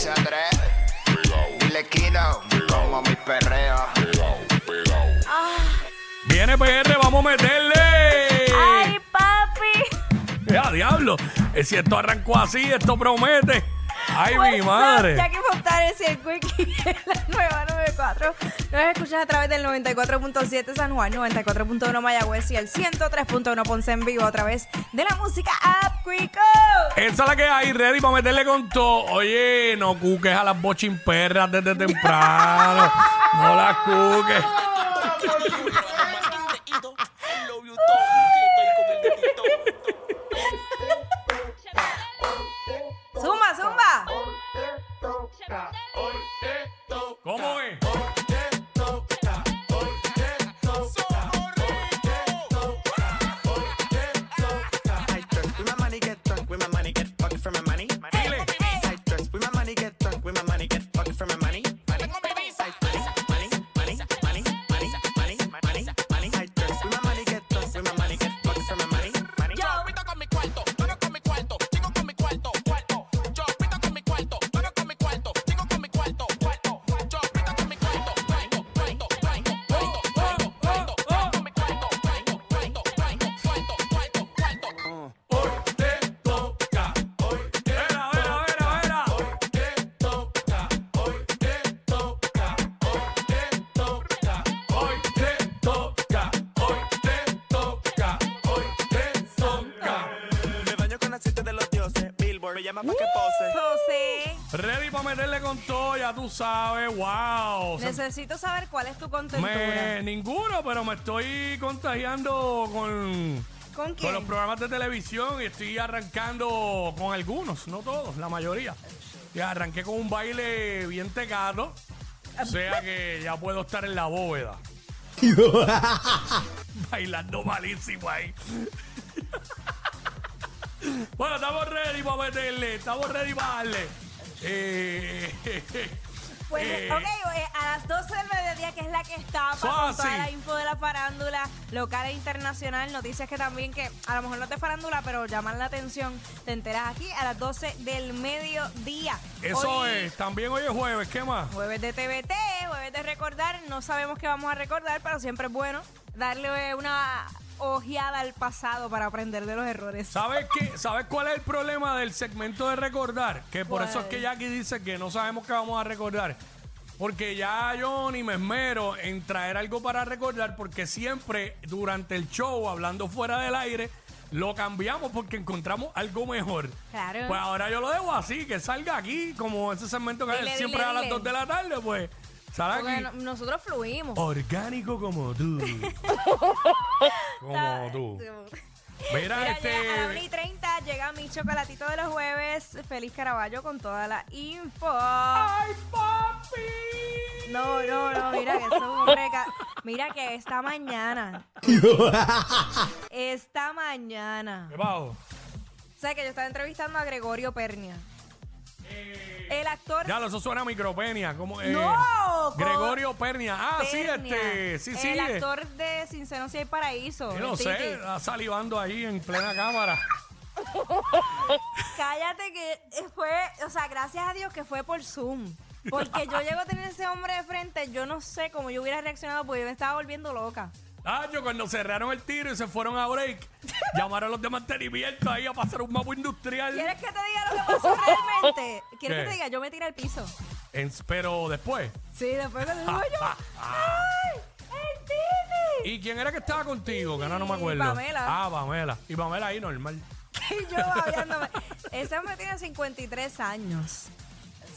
se atreve. Y le quito como mi perreo. Viene PR, vamos a meterle. ¡Ay, papi! Ya, diablo. Eh, Si esto arrancó así, esto promete. Ay, mi What's madre. Jackie Fontanes y el Quickie en la nueva 94. Nos escuchas a través del 94.7 San Juan, 94.1 Mayagüez y el 103.1 Ponce en vivo a través de la música App Quico. Esa es la que hay, ready para meterle con todo. Oye, no cuques a las bochinperras desde temprano. no las cuques. Llama que pose. José, Ready para meterle con todo, ya tú sabes. Wow. Se- necesito saber cuál es tu contentura. me, ninguno, pero me estoy contagiando con, ¿Con con quién? los programas de televisión y estoy arrancando con algunos, no todos, la mayoría. Y arranqué con un baile bien tecado, o sea que ya puedo estar en la bóveda. Bailando malísimo ahí. Bueno, estamos ready para meterle, estamos ready para darle. Eh, Pues, eh, ok, eh, a las 12 del mediodía, que es la que está So con toda así. la info de la farándula local e internacional, noticias que también que a lo mejor no de farándula, pero llaman la atención, te enteras aquí a las 12 del mediodía. Eso Hoy, es, también hoy es jueves, ¿qué más? Jueves de TVT, jueves de recordar, no sabemos qué vamos a recordar, pero siempre es bueno darle una ojeada al pasado para aprender de los errores. ¿Sabes qué? ¿Sabes cuál es el problema del segmento de recordar? Que por eso es que Jackie dice que no sabemos qué vamos a recordar. Porque ya yo ni me esmero en traer algo para recordar porque siempre durante el show, hablando fuera del aire, lo cambiamos porque encontramos algo mejor. Claro. Pues ahora yo lo dejo así, que salga aquí, como ese segmento que Dile, siempre dile, a las dile. 2 de la tarde, pues Porque no- nosotros fluimos. Orgánico como tú. como tú. Mira, Mira, este. llega a la 1 y 30 llega mi chocolatito de los jueves. Feliz Caraballo con toda la info. ¡Ay, papi! No, no, no, mira que eso es un hombre ca- Mira que esta mañana. esta mañana. ¿Qué? O sea que yo estaba entrevistando a Gregorio Pernia. El actor. Ya, eso suena a micropenia. Como, eh, No, Gregorio Pernia. Ah, sí, Pernia, este. Sí, sí. El actor de Sin Seno Si hay Paraíso. Yo no sé, Titi. está salivando ahí en plena cámara. Cállate que fue, o sea, gracias a Dios que fue por Zoom. Porque yo llego a tener ese hombre de frente, yo no sé cómo yo hubiera reaccionado porque yo me estaba volviendo loca. Ah, yo cuando cerraron el tiro y se fueron a break, llamaron a los de mantenimiento ahí a pasar un mapa industrial. ¿Quieres que te diga lo que pasó realmente? ¿Quieres ¿Qué? que te diga? Yo me tiré al piso. En- pero después. Sí, después que digo yo, ¡ay! ¡El Titi! ¿Y quién era que estaba contigo? Que ahora no me acuerdo. Pamela. Ah, Pamela. Y Pamela ahí normal. Y yo babeándome. Ese hombre tiene 53 años.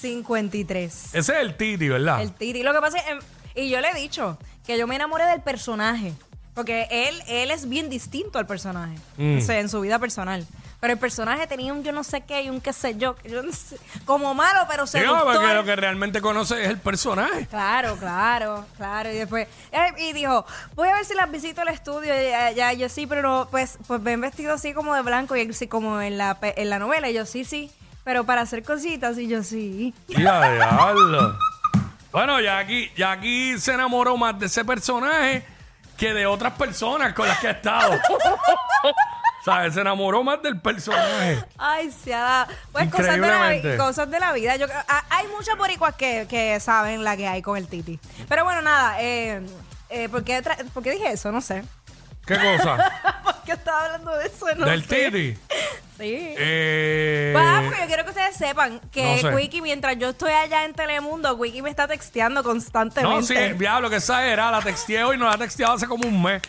53. Ese es el Titi, ¿verdad? El Titi. Lo que pasa es que, em, y yo le he dicho que yo me enamoré del personaje. Porque él, él es bien distinto al personaje. Mm. O sea, en su vida personal. Pero el personaje tenía un yo no sé qué y un qué sé yo. que yo no sé, como malo, pero Digo, seductor. porque lo que realmente conoce es el personaje. Claro, claro, claro. Y después, eh, y dijo, voy a ver si las visito al estudio. Y ya, ya, yo sí, pero no, pues, pues ven vestido así como de blanco y él sí como en la, en la novela. Y yo sí, sí. Pero para hacer cositas, y yo sí. Ya, diablo. Bueno, Jackie, Jackie se enamoró más de ese personaje que de otras personas con las que ha estado. ¿Sabes? Se enamoró más del personaje. Ay, se ha dado. Pues cosas de, la, cosas de la vida. Yo, a- hay muchos boricuas que, que saben la que hay con el Titi. Pero bueno, nada. Eh, eh, ¿por, qué tra- por qué dije eso? No sé. ¿Qué cosa? ¿Por qué estaba hablando de eso? No del sé. Titi. Sí. Eh, Ah, porque yo quiero que ustedes sepan que no sé. Quickie, mientras yo estoy allá en Telemundo, Quickie me está texteando constantemente. no, sí, diablo, que esa era. La texteé hoy, no la texteaba hace como un mes.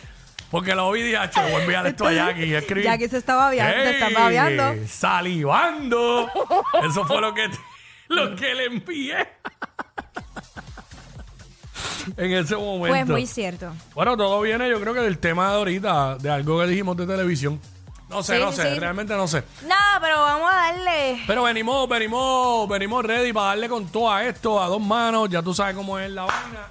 Porque la vi y dije, "Acho, voy a enviar esto a Jackie y escribí. Jackie se está babeando, te está babeando. Salivando. Eso fue lo que, lo que le envié. en ese momento. Pues muy cierto. Bueno, todo viene, yo creo que del tema de ahorita, de algo que dijimos de televisión. No sé, Sí, no sé, sí. realmente no sé. No, pero vamos a darle. Pero venimos, venimos, venimos ready para darle con todo a esto, a dos manos. Ya tú sabes cómo es la vaina.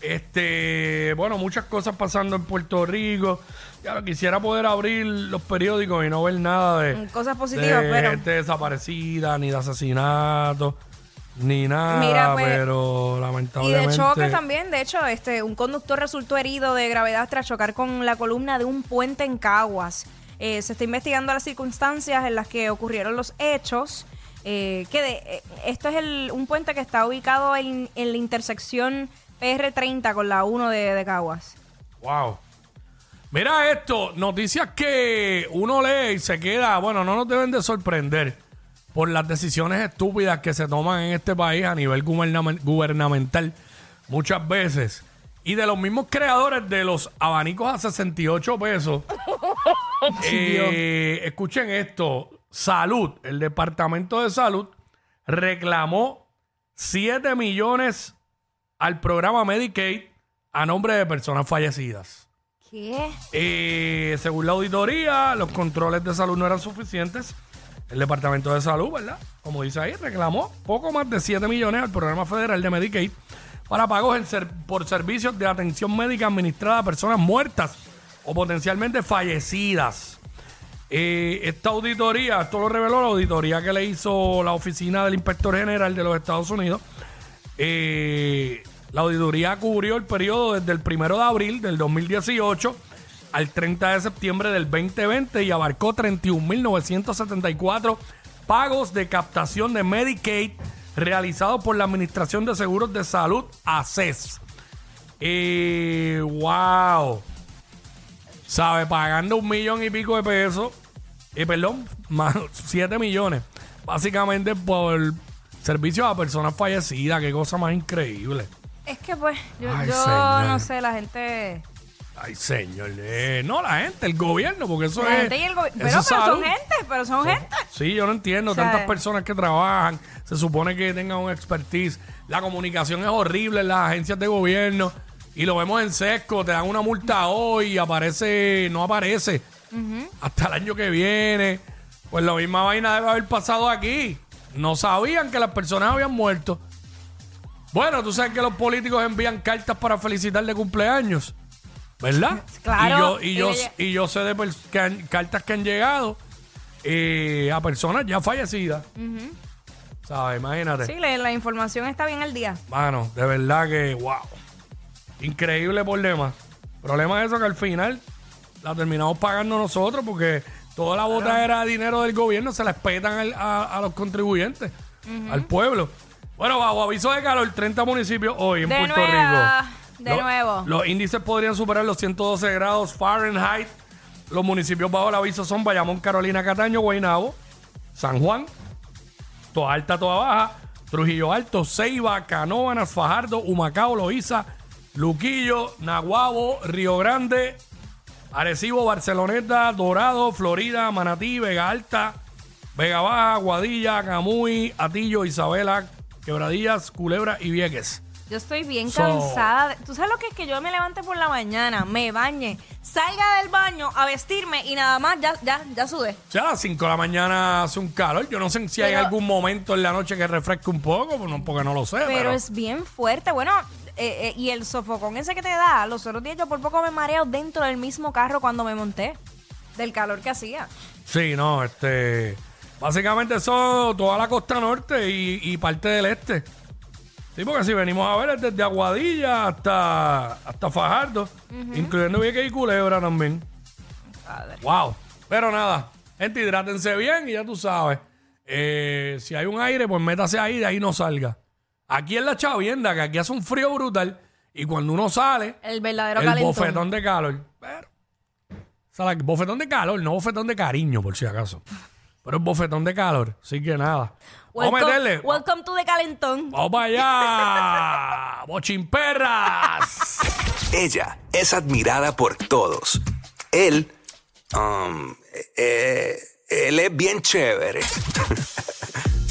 Este, bueno, muchas cosas pasando en Puerto Rico. Ya quisiera poder abrir los periódicos y no ver nada de cosas positivas, de pero- gente desaparecida, ni de asesinato, ni nada. Mira, pues, pero Y lamentablemente. de choques también, de hecho, este, un conductor resultó herido de gravedad tras chocar con la columna de un puente en Caguas. Eh, se está investigando las circunstancias en las que ocurrieron los hechos. eh, que de, eh, esto es el, un puente que está ubicado en, en la intersección PR30 con la 1 de, de Caguas. Wow. Mira esto, noticias que uno lee y se queda, bueno, no nos deben de sorprender por las decisiones estúpidas que se toman en este país a nivel gubernamen- gubernamental muchas veces. Y de los mismos creadores de los abanicos a 68 pesos. Eh, escuchen esto, salud, el Departamento de Salud reclamó 7 millones al programa Medicaid a nombre de personas fallecidas. ¿Qué? Eh, según la auditoría, los controles de salud no eran suficientes. El Departamento de Salud, ¿verdad? Como dice ahí, reclamó poco más de 7 millones al programa federal de Medicaid para pagos por servicios de atención médica administrada a personas muertas o potencialmente fallecidas. Eh, esta auditoría, esto lo reveló la auditoría que le hizo la oficina del inspector general de los Estados Unidos. Eh, la auditoría cubrió el periodo desde el 1 de abril del 2018 al 30 de septiembre del 2020 y abarcó 31.974 pagos de captación de Medicaid realizados por la Administración de Seguros de Salud, ACES. Eh, wow. ¿Sabe? Pagando un millón y pico de pesos. Eh, perdón, más 7 millones. Básicamente por servicios a personas fallecidas. Qué cosa más increíble. Es que pues, yo, Ay, yo señor. no sé, la gente... Ay, señor. eh, no, la gente, el gobierno, porque eso La es. gente y el eso Pero, son gente, pero son gente. Sí, yo no entiendo. O sea, Tantas personas que trabajan, se supone que tengan un expertise. La comunicación es horrible en las agencias de gobierno y lo vemos en sesco. Te dan una multa hoy y aparece, no aparece hasta el año que viene. Pues la misma vaina debe haber pasado aquí. No sabían que las personas habían muerto. Bueno, tú sabes que los políticos envían cartas para felicitar de cumpleaños. ¿Verdad? Claro. Y yo, y yo, y yo sé de que han- cartas que han llegado eh, a personas ya fallecidas. ¿Sabes? Imagínate. Sí, la, la información está bien al día. Mano, de verdad que, wow. Increíble problema. Problema es eso que al final la terminamos pagando nosotros porque toda la bota era dinero del gobierno, se la espetan al- a, a los contribuyentes, al pueblo. Bueno, bajo aviso de calor, 30 municipios hoy en De Puerto nuevo, Rico. de Lo- nuevo. Los índices podrían superar los 112 grados Fahrenheit. Los municipios bajo el aviso son Bayamón, Carolina, Cataño, Guaynabo, San Juan, Toa Alta, Toa Baja, Trujillo Alto, Ceiba, Canóvanas, Fajardo, Humacao, Loíza, Luquillo, Naguabo, Río Grande, Arecibo, Barceloneta, Dorado, Florida, Manatí, Vega Alta, Vega Baja, Guadilla, Camuy, Atillo, Isabela, Quebradillas, Culebra y Vieques. Yo estoy bien So- cansada. ¿Tú sabes lo que es que yo me levante por la mañana, me bañe, salga del baño a vestirme y nada más ya, ya, ya sudé? Sea, a las 5 de la mañana hace un calor. Yo no sé si hay algún momento en la noche que refresque un poco, pues no- porque no lo sé. Pero, Pero es bien fuerte. Bueno, eh, eh, y el sofocón ese que te da, los otros días yo por poco me mareo dentro del mismo carro cuando me monté. Del calor que hacía. Sí, no, este. Básicamente eso, toda la costa norte y, y parte del este. Sí, porque si venimos a ver es desde Aguadilla hasta, hasta Fajardo, incluyendo Vieques y Culebra también. Padre. Wow. Pero nada, gente, hidrátense bien y ya tú sabes. eh, si hay un aire, pues métase ahí, de ahí no salga. Aquí en la chavienda, que aquí hace un frío brutal. Y cuando uno sale, El verdadero el calentón. bofetón de calor. Pero, o sea, la- bofetón de calor, no bofetón de cariño, por si acaso. Pero es bofetón de calor. Así que nada. Vamos a Welcome, meterle. welcome to the calentón. Vamos para allá. Bochimperras. Ella es admirada por todos. Él, um, eh, él es bien chévere.